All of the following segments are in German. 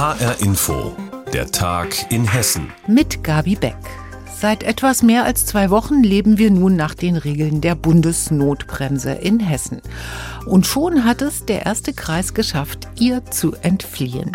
HR Info, der Tag in Hessen. Mit Gabi Beck. Seit etwas mehr als zwei Wochen leben wir nun nach den Regeln der Bundesnotbremse in Hessen. Und schon hat es der erste Kreis geschafft, ihr zu entfliehen.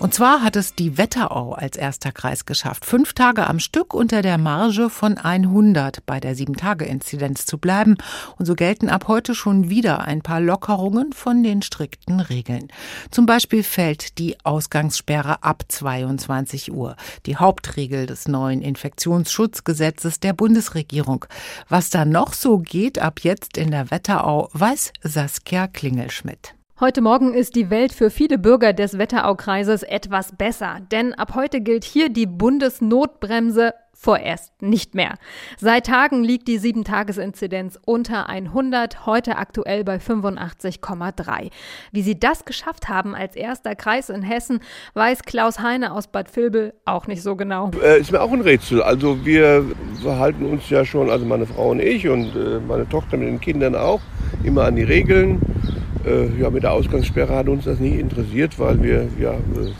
Und zwar hat es die Wetterau als erster Kreis geschafft, fünf Tage am Stück unter der Marge von 100 bei der Sieben-Tage-Inzidenz zu bleiben. Und so gelten ab heute schon wieder ein paar Lockerungen von den strikten Regeln. Zum Beispiel fällt die Ausgangssperre ab 22 Uhr, die Hauptregel des neuen Infektionsschutzgesetzes der Bundesregierung. Was da noch so geht ab jetzt in der Wetterau, weiß Saskia Klingelschmidt. Heute Morgen ist die Welt für viele Bürger des Wetteraukreises etwas besser, denn ab heute gilt hier die Bundesnotbremse vorerst nicht mehr. Seit Tagen liegt die 7-Tages-Inzidenz unter 100, heute aktuell bei 85,3. Wie sie das geschafft haben als erster Kreis in Hessen, weiß Klaus Heine aus Bad Vilbel auch nicht so genau. Äh, ist mir auch ein Rätsel. Also wir halten uns ja schon, also meine Frau und ich und äh, meine Tochter mit den Kindern auch, immer an die Regeln. Äh, ja, mit der Ausgangssperre hat uns das nie interessiert, weil wir, ja, äh,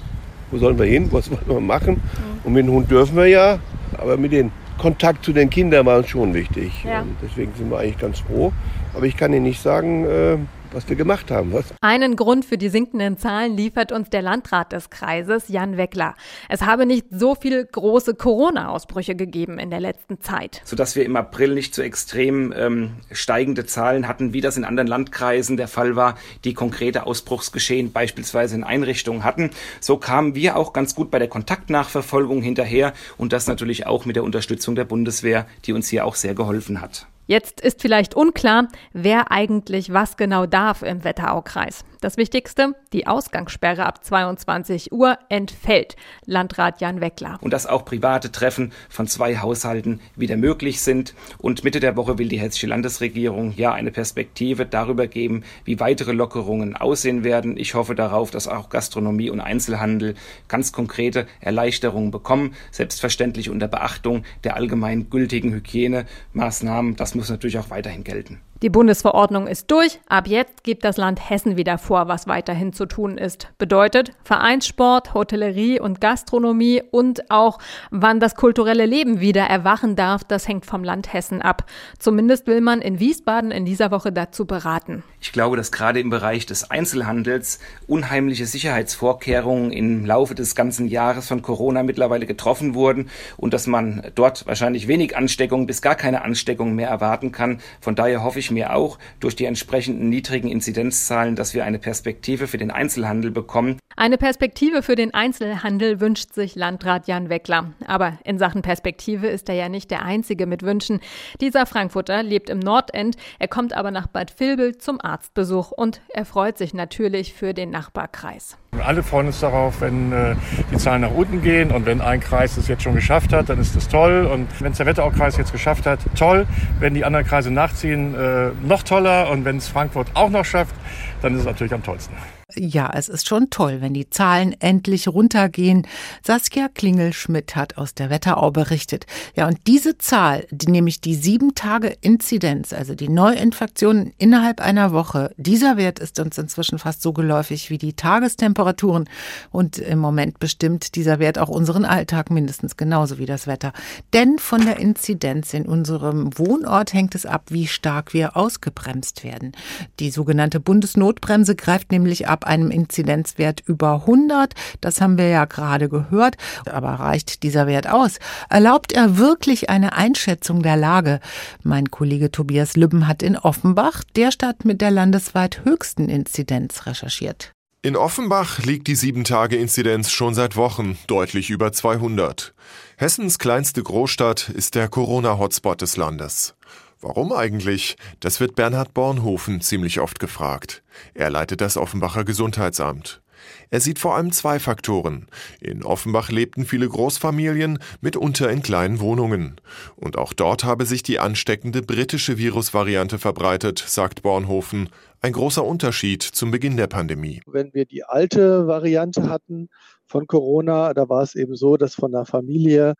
wo sollen wir hin, was wollen wir machen? Mhm. Und mit dem Hund dürfen wir ja, aber mit dem Kontakt zu den Kindern war uns schon wichtig. Ja. Deswegen sind wir eigentlich ganz froh. Aber ich kann Ihnen nicht sagen, äh, was wir gemacht haben. Was? Einen Grund für die sinkenden Zahlen liefert uns der Landrat des Kreises, Jan Weckler. Es habe nicht so viele große Corona-Ausbrüche gegeben in der letzten Zeit. Sodass wir im April nicht so extrem ähm, steigende Zahlen hatten, wie das in anderen Landkreisen der Fall war, die konkrete Ausbruchsgeschehen beispielsweise in Einrichtungen hatten. So kamen wir auch ganz gut bei der Kontaktnachverfolgung hinterher und das natürlich auch mit der Unterstützung der Bundeswehr, die uns hier auch sehr geholfen hat. Jetzt ist vielleicht unklar, wer eigentlich was genau darf im Wetteraukreis. Das Wichtigste, die Ausgangssperre ab 22 Uhr entfällt. Landrat Jan Weckler. Und dass auch private Treffen von zwei Haushalten wieder möglich sind. Und Mitte der Woche will die hessische Landesregierung ja eine Perspektive darüber geben, wie weitere Lockerungen aussehen werden. Ich hoffe darauf, dass auch Gastronomie und Einzelhandel ganz konkrete Erleichterungen bekommen. Selbstverständlich unter Beachtung der allgemein gültigen Hygienemaßnahmen. Das muss natürlich auch weiterhin gelten. Die Bundesverordnung ist durch. Ab jetzt gibt das Land Hessen wieder vor, was weiterhin zu tun ist. Bedeutet Vereinssport, Hotellerie und Gastronomie und auch wann das kulturelle Leben wieder erwachen darf, das hängt vom Land Hessen ab. Zumindest will man in Wiesbaden in dieser Woche dazu beraten. Ich glaube, dass gerade im Bereich des Einzelhandels unheimliche Sicherheitsvorkehrungen im Laufe des ganzen Jahres von Corona mittlerweile getroffen wurden und dass man dort wahrscheinlich wenig Ansteckung bis gar keine Ansteckung mehr erwarten kann. Von daher hoffe ich, ich mir auch durch die entsprechenden niedrigen Inzidenzzahlen, dass wir eine Perspektive für den Einzelhandel bekommen. Eine Perspektive für den Einzelhandel wünscht sich Landrat Jan Weckler. Aber in Sachen Perspektive ist er ja nicht der Einzige mit Wünschen. Dieser Frankfurter lebt im Nordend, er kommt aber nach Bad Vilbel zum Arztbesuch und er freut sich natürlich für den Nachbarkreis. Alle freuen uns darauf, wenn äh, die Zahlen nach unten gehen und wenn ein Kreis es jetzt schon geschafft hat, dann ist das toll. Und wenn es der Wetteraukreis jetzt geschafft hat, toll. Wenn die anderen Kreise nachziehen, äh, noch toller. Und wenn es Frankfurt auch noch schafft, dann ist es natürlich am tollsten. Ja, es ist schon toll, wenn die Zahlen endlich runtergehen. Saskia Klingelschmidt hat aus der Wetterau berichtet. Ja, und diese Zahl, die nämlich die sieben Tage Inzidenz, also die Neuinfektionen innerhalb einer Woche, dieser Wert ist uns inzwischen fast so geläufig wie die Tagestemperaturen. Und im Moment bestimmt dieser Wert auch unseren Alltag mindestens genauso wie das Wetter. Denn von der Inzidenz in unserem Wohnort hängt es ab, wie stark wir ausgebremst werden. Die sogenannte Bundesnotbremse greift nämlich ab ab einem Inzidenzwert über 100. Das haben wir ja gerade gehört. Aber reicht dieser Wert aus? Erlaubt er wirklich eine Einschätzung der Lage? Mein Kollege Tobias Lübben hat in Offenbach, der Stadt mit der landesweit höchsten Inzidenz, recherchiert. In Offenbach liegt die 7-Tage-Inzidenz schon seit Wochen deutlich über 200. Hessens kleinste Großstadt ist der Corona-Hotspot des Landes. Warum eigentlich? Das wird Bernhard Bornhofen ziemlich oft gefragt. Er leitet das Offenbacher Gesundheitsamt. Er sieht vor allem zwei Faktoren. In Offenbach lebten viele Großfamilien, mitunter in kleinen Wohnungen. Und auch dort habe sich die ansteckende britische Virusvariante verbreitet, sagt Bornhofen. Ein großer Unterschied zum Beginn der Pandemie. Wenn wir die alte Variante hatten von Corona, da war es eben so, dass von der Familie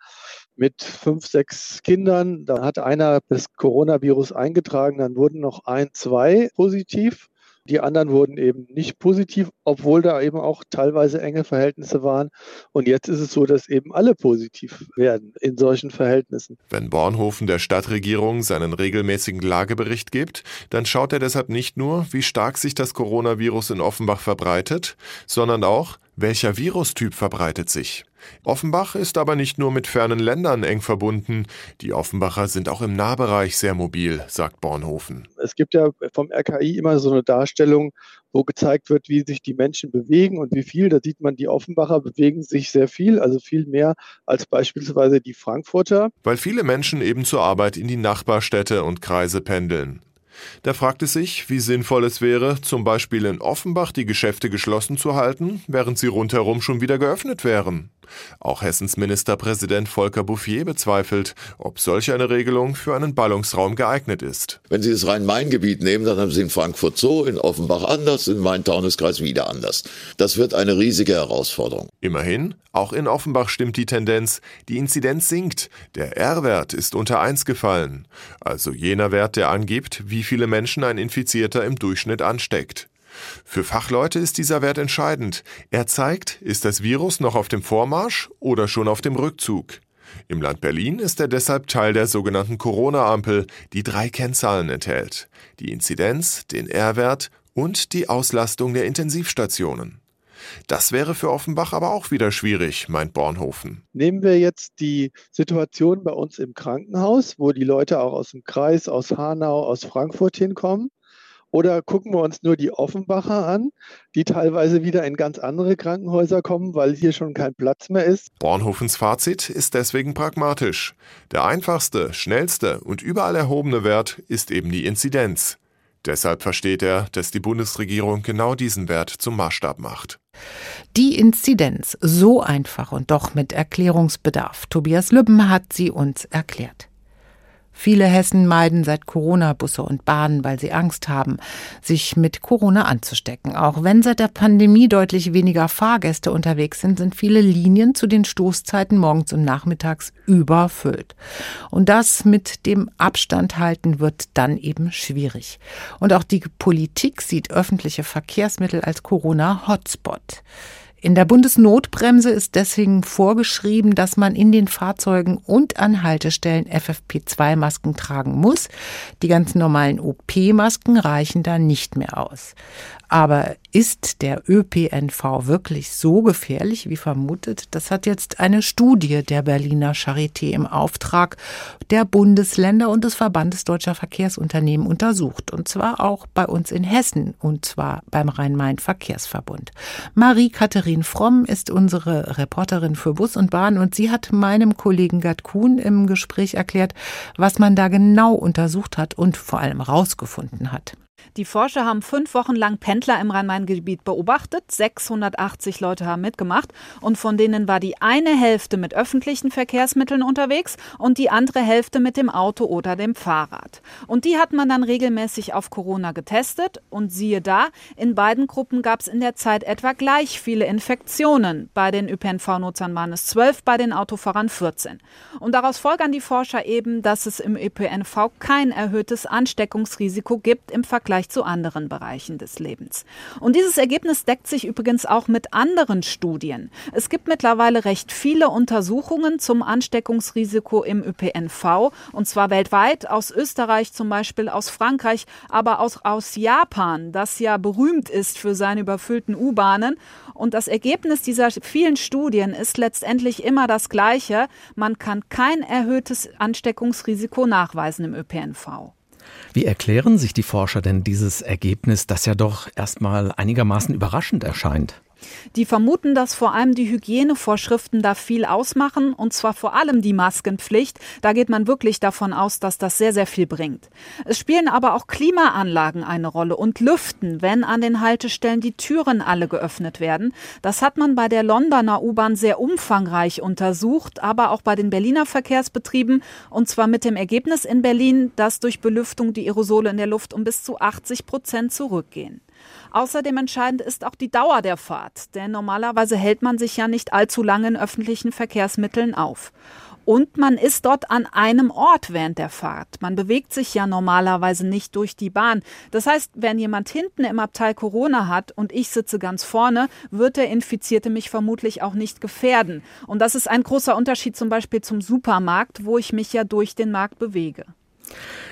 mit fünf, sechs Kindern. Da hat einer das Coronavirus eingetragen, dann wurden noch ein, zwei positiv. Die anderen wurden eben nicht positiv, obwohl da eben auch teilweise enge Verhältnisse waren. Und jetzt ist es so, dass eben alle positiv werden in solchen Verhältnissen. Wenn Bornhofen der Stadtregierung seinen regelmäßigen Lagebericht gibt, dann schaut er deshalb nicht nur, wie stark sich das Coronavirus in Offenbach verbreitet, sondern auch, welcher Virustyp verbreitet sich? Offenbach ist aber nicht nur mit fernen Ländern eng verbunden. Die Offenbacher sind auch im Nahbereich sehr mobil, sagt Bornhofen. Es gibt ja vom RKI immer so eine Darstellung, wo gezeigt wird, wie sich die Menschen bewegen und wie viel. Da sieht man, die Offenbacher bewegen sich sehr viel, also viel mehr als beispielsweise die Frankfurter. Weil viele Menschen eben zur Arbeit in die Nachbarstädte und Kreise pendeln. Da fragt es sich, wie sinnvoll es wäre, zum Beispiel in Offenbach die Geschäfte geschlossen zu halten, während sie rundherum schon wieder geöffnet wären. Auch Hessens Ministerpräsident Volker Bouffier bezweifelt, ob solch eine Regelung für einen Ballungsraum geeignet ist. Wenn Sie das Rhein-Main-Gebiet nehmen, dann haben Sie in Frankfurt so, in Offenbach anders, in Main-Taunus-Kreis wieder anders. Das wird eine riesige Herausforderung. Immerhin, auch in Offenbach stimmt die Tendenz, die Inzidenz sinkt, der R-Wert ist unter 1 gefallen, also jener Wert, der angibt, wie viele Menschen ein Infizierter im Durchschnitt ansteckt. Für Fachleute ist dieser Wert entscheidend. Er zeigt, ist das Virus noch auf dem Vormarsch oder schon auf dem Rückzug. Im Land Berlin ist er deshalb Teil der sogenannten Corona-Ampel, die drei Kennzahlen enthält. Die Inzidenz, den R-Wert und die Auslastung der Intensivstationen. Das wäre für Offenbach aber auch wieder schwierig, meint Bornhofen. Nehmen wir jetzt die Situation bei uns im Krankenhaus, wo die Leute auch aus dem Kreis, aus Hanau, aus Frankfurt hinkommen. Oder gucken wir uns nur die Offenbacher an, die teilweise wieder in ganz andere Krankenhäuser kommen, weil hier schon kein Platz mehr ist. Bornhofens Fazit ist deswegen pragmatisch. Der einfachste, schnellste und überall erhobene Wert ist eben die Inzidenz. Deshalb versteht er, dass die Bundesregierung genau diesen Wert zum Maßstab macht. Die Inzidenz, so einfach und doch mit Erklärungsbedarf. Tobias Lübben hat sie uns erklärt. Viele Hessen meiden seit Corona Busse und Bahnen, weil sie Angst haben, sich mit Corona anzustecken. Auch wenn seit der Pandemie deutlich weniger Fahrgäste unterwegs sind, sind viele Linien zu den Stoßzeiten morgens und nachmittags überfüllt. Und das mit dem Abstand halten wird dann eben schwierig. Und auch die Politik sieht öffentliche Verkehrsmittel als Corona-Hotspot. In der Bundesnotbremse ist deswegen vorgeschrieben, dass man in den Fahrzeugen und an Haltestellen FFP2-Masken tragen muss. Die ganzen normalen OP-Masken reichen da nicht mehr aus. Aber ist der ÖPNV wirklich so gefährlich wie vermutet? Das hat jetzt eine Studie der Berliner Charité im Auftrag der Bundesländer und des Verbandes deutscher Verkehrsunternehmen untersucht. Und zwar auch bei uns in Hessen und zwar beim Rhein-Main-Verkehrsverbund. Marie-Katharin Fromm ist unsere Reporterin für Bus und Bahn und sie hat meinem Kollegen Gerd Kuhn im Gespräch erklärt, was man da genau untersucht hat und vor allem rausgefunden hat. Die Forscher haben fünf Wochen lang Pendler im Rhein-Main-Gebiet beobachtet. 680 Leute haben mitgemacht und von denen war die eine Hälfte mit öffentlichen Verkehrsmitteln unterwegs und die andere Hälfte mit dem Auto oder dem Fahrrad. Und die hat man dann regelmäßig auf Corona getestet und siehe da, in beiden Gruppen gab es in der Zeit etwa gleich viele Infektionen. Bei den ÖPNV-Nutzern waren es 12, bei den Autofahrern 14. Und daraus folgern die Forscher eben, dass es im ÖPNV kein erhöhtes Ansteckungsrisiko gibt im Vergleich zu anderen Bereichen des Lebens. Und dieses Ergebnis deckt sich übrigens auch mit anderen Studien. Es gibt mittlerweile recht viele Untersuchungen zum Ansteckungsrisiko im ÖPNV, und zwar weltweit, aus Österreich zum Beispiel, aus Frankreich, aber auch aus Japan, das ja berühmt ist für seine überfüllten U-Bahnen. Und das Ergebnis dieser vielen Studien ist letztendlich immer das gleiche. Man kann kein erhöhtes Ansteckungsrisiko nachweisen im ÖPNV. Wie erklären sich die Forscher denn dieses Ergebnis, das ja doch erstmal einigermaßen überraschend erscheint? Die vermuten, dass vor allem die Hygienevorschriften da viel ausmachen, und zwar vor allem die Maskenpflicht. Da geht man wirklich davon aus, dass das sehr, sehr viel bringt. Es spielen aber auch Klimaanlagen eine Rolle und Lüften, wenn an den Haltestellen die Türen alle geöffnet werden. Das hat man bei der Londoner U-Bahn sehr umfangreich untersucht, aber auch bei den Berliner Verkehrsbetrieben, und zwar mit dem Ergebnis in Berlin, dass durch Belüftung die Aerosole in der Luft um bis zu 80 Prozent zurückgehen. Außerdem entscheidend ist auch die Dauer der Fahrt, denn normalerweise hält man sich ja nicht allzu lange in öffentlichen Verkehrsmitteln auf. Und man ist dort an einem Ort während der Fahrt. Man bewegt sich ja normalerweise nicht durch die Bahn. Das heißt, wenn jemand hinten im Abteil Corona hat und ich sitze ganz vorne, wird der Infizierte mich vermutlich auch nicht gefährden. Und das ist ein großer Unterschied zum Beispiel zum Supermarkt, wo ich mich ja durch den Markt bewege.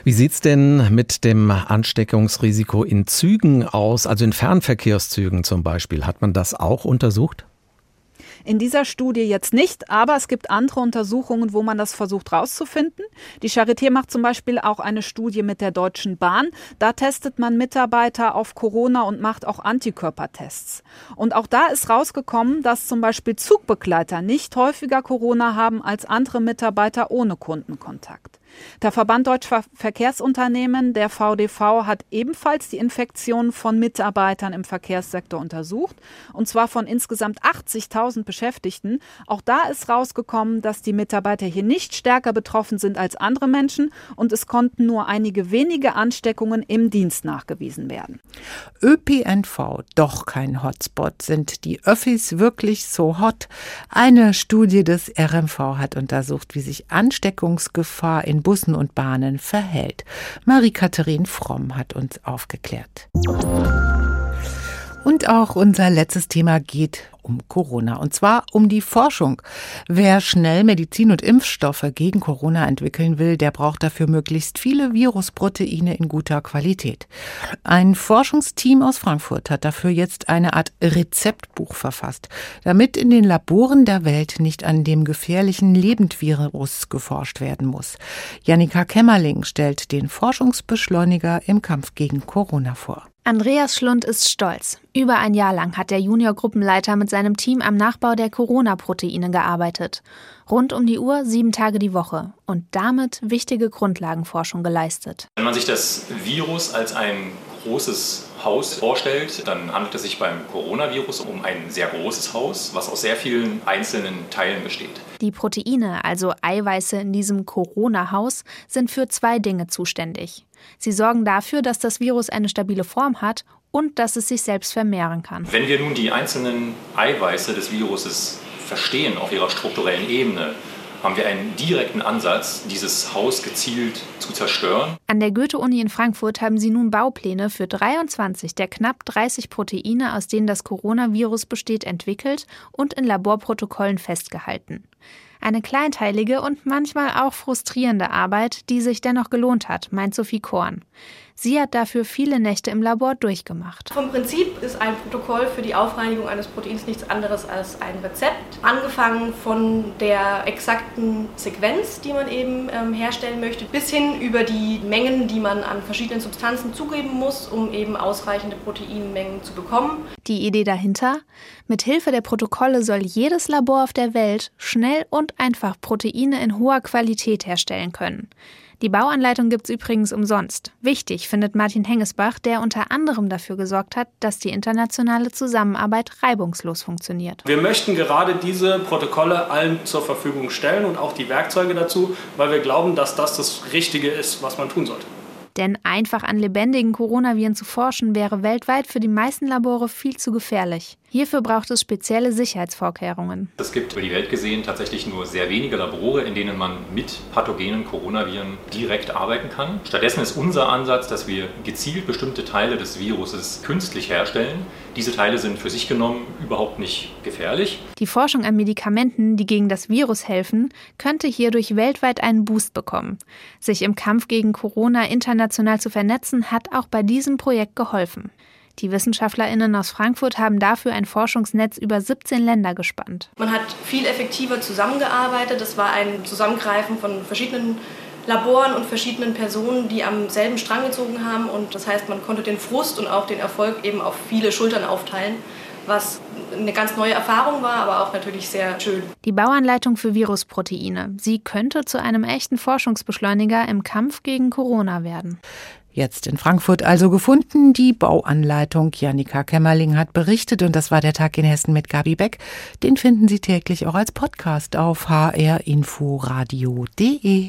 Wie sieht's denn mit dem Ansteckungsrisiko in Zügen aus, also in Fernverkehrszügen zum Beispiel? Hat man das auch untersucht? In dieser Studie jetzt nicht, aber es gibt andere Untersuchungen, wo man das versucht herauszufinden. Die Charité macht zum Beispiel auch eine Studie mit der Deutschen Bahn. Da testet man Mitarbeiter auf Corona und macht auch Antikörpertests. Und auch da ist rausgekommen, dass zum Beispiel Zugbegleiter nicht häufiger Corona haben als andere Mitarbeiter ohne Kundenkontakt. Der Verband Deutscher Verkehrsunternehmen, der VDV, hat ebenfalls die Infektion von Mitarbeitern im Verkehrssektor untersucht, und zwar von insgesamt 80.000 Beschäftigten. Auch da ist rausgekommen, dass die Mitarbeiter hier nicht stärker betroffen sind als andere Menschen und es konnten nur einige wenige Ansteckungen im Dienst nachgewiesen werden. ÖPNV, doch kein Hotspot. Sind die Öffis wirklich so hot? Eine Studie des RMV hat untersucht, wie sich Ansteckungsgefahr in Bussen und Bahnen verhält. Marie-Katharin Fromm hat uns aufgeklärt. Und auch unser letztes Thema geht um Corona und zwar um die Forschung. Wer schnell Medizin und Impfstoffe gegen Corona entwickeln will, der braucht dafür möglichst viele Virusproteine in guter Qualität. Ein Forschungsteam aus Frankfurt hat dafür jetzt eine Art Rezeptbuch verfasst, damit in den Laboren der Welt nicht an dem gefährlichen Lebendvirus geforscht werden muss. Janika Kämmerling stellt den Forschungsbeschleuniger im Kampf gegen Corona vor. Andreas Schlund ist stolz. Über ein Jahr lang hat der Junior-Gruppenleiter mit seinem Team am Nachbau der Corona-Proteine gearbeitet. Rund um die Uhr, sieben Tage die Woche. Und damit wichtige Grundlagenforschung geleistet. Wenn man sich das Virus als ein großes Haus vorstellt, dann handelt es sich beim Coronavirus um ein sehr großes Haus, was aus sehr vielen einzelnen Teilen besteht. Die Proteine, also Eiweiße in diesem Corona-Haus, sind für zwei Dinge zuständig. Sie sorgen dafür, dass das Virus eine stabile Form hat und dass es sich selbst vermehren kann. Wenn wir nun die einzelnen Eiweiße des Viruses verstehen auf ihrer strukturellen Ebene, haben wir einen direkten Ansatz, dieses Haus gezielt zu zerstören. An der Goethe-Uni in Frankfurt haben sie nun Baupläne für 23 der knapp 30 Proteine, aus denen das Coronavirus besteht, entwickelt und in Laborprotokollen festgehalten. Eine kleinteilige und manchmal auch frustrierende Arbeit, die sich dennoch gelohnt hat, meint Sophie Korn. Sie hat dafür viele Nächte im Labor durchgemacht. Vom Prinzip ist ein Protokoll für die Aufreinigung eines Proteins nichts anderes als ein Rezept. Angefangen von der exakten Sequenz, die man eben ähm, herstellen möchte, bis hin über die Mengen, die man an verschiedenen Substanzen zugeben muss, um eben ausreichende Proteinmengen zu bekommen. Die Idee dahinter? Mit Hilfe der Protokolle soll jedes Labor auf der Welt schnell und einfach Proteine in hoher Qualität herstellen können. Die Bauanleitung gibt es übrigens umsonst. Wichtig findet Martin Hengesbach, der unter anderem dafür gesorgt hat, dass die internationale Zusammenarbeit reibungslos funktioniert. Wir möchten gerade diese Protokolle allen zur Verfügung stellen und auch die Werkzeuge dazu, weil wir glauben, dass das das Richtige ist, was man tun sollte. Denn einfach an lebendigen Coronaviren zu forschen, wäre weltweit für die meisten Labore viel zu gefährlich. Hierfür braucht es spezielle Sicherheitsvorkehrungen. Es gibt über die Welt gesehen tatsächlich nur sehr wenige Labore, in denen man mit pathogenen Coronaviren direkt arbeiten kann. Stattdessen ist unser Ansatz, dass wir gezielt bestimmte Teile des Viruses künstlich herstellen. Diese Teile sind für sich genommen überhaupt nicht gefährlich. Die Forschung an Medikamenten, die gegen das Virus helfen, könnte hierdurch weltweit einen Boost bekommen. Sich im Kampf gegen Corona international zu vernetzen, hat auch bei diesem Projekt geholfen. Die WissenschaftlerInnen aus Frankfurt haben dafür ein Forschungsnetz über 17 Länder gespannt. Man hat viel effektiver zusammengearbeitet. Es war ein Zusammengreifen von verschiedenen Laboren und verschiedenen Personen, die am selben Strang gezogen haben. Und das heißt, man konnte den Frust und auch den Erfolg eben auf viele Schultern aufteilen, was eine ganz neue Erfahrung war, aber auch natürlich sehr schön. Die Bauanleitung für Virusproteine. Sie könnte zu einem echten Forschungsbeschleuniger im Kampf gegen Corona werden. Jetzt in Frankfurt also gefunden, die Bauanleitung. Janika Kämmerling hat berichtet und das war der Tag in Hessen mit Gabi Beck. Den finden Sie täglich auch als Podcast auf hrinforadio.de.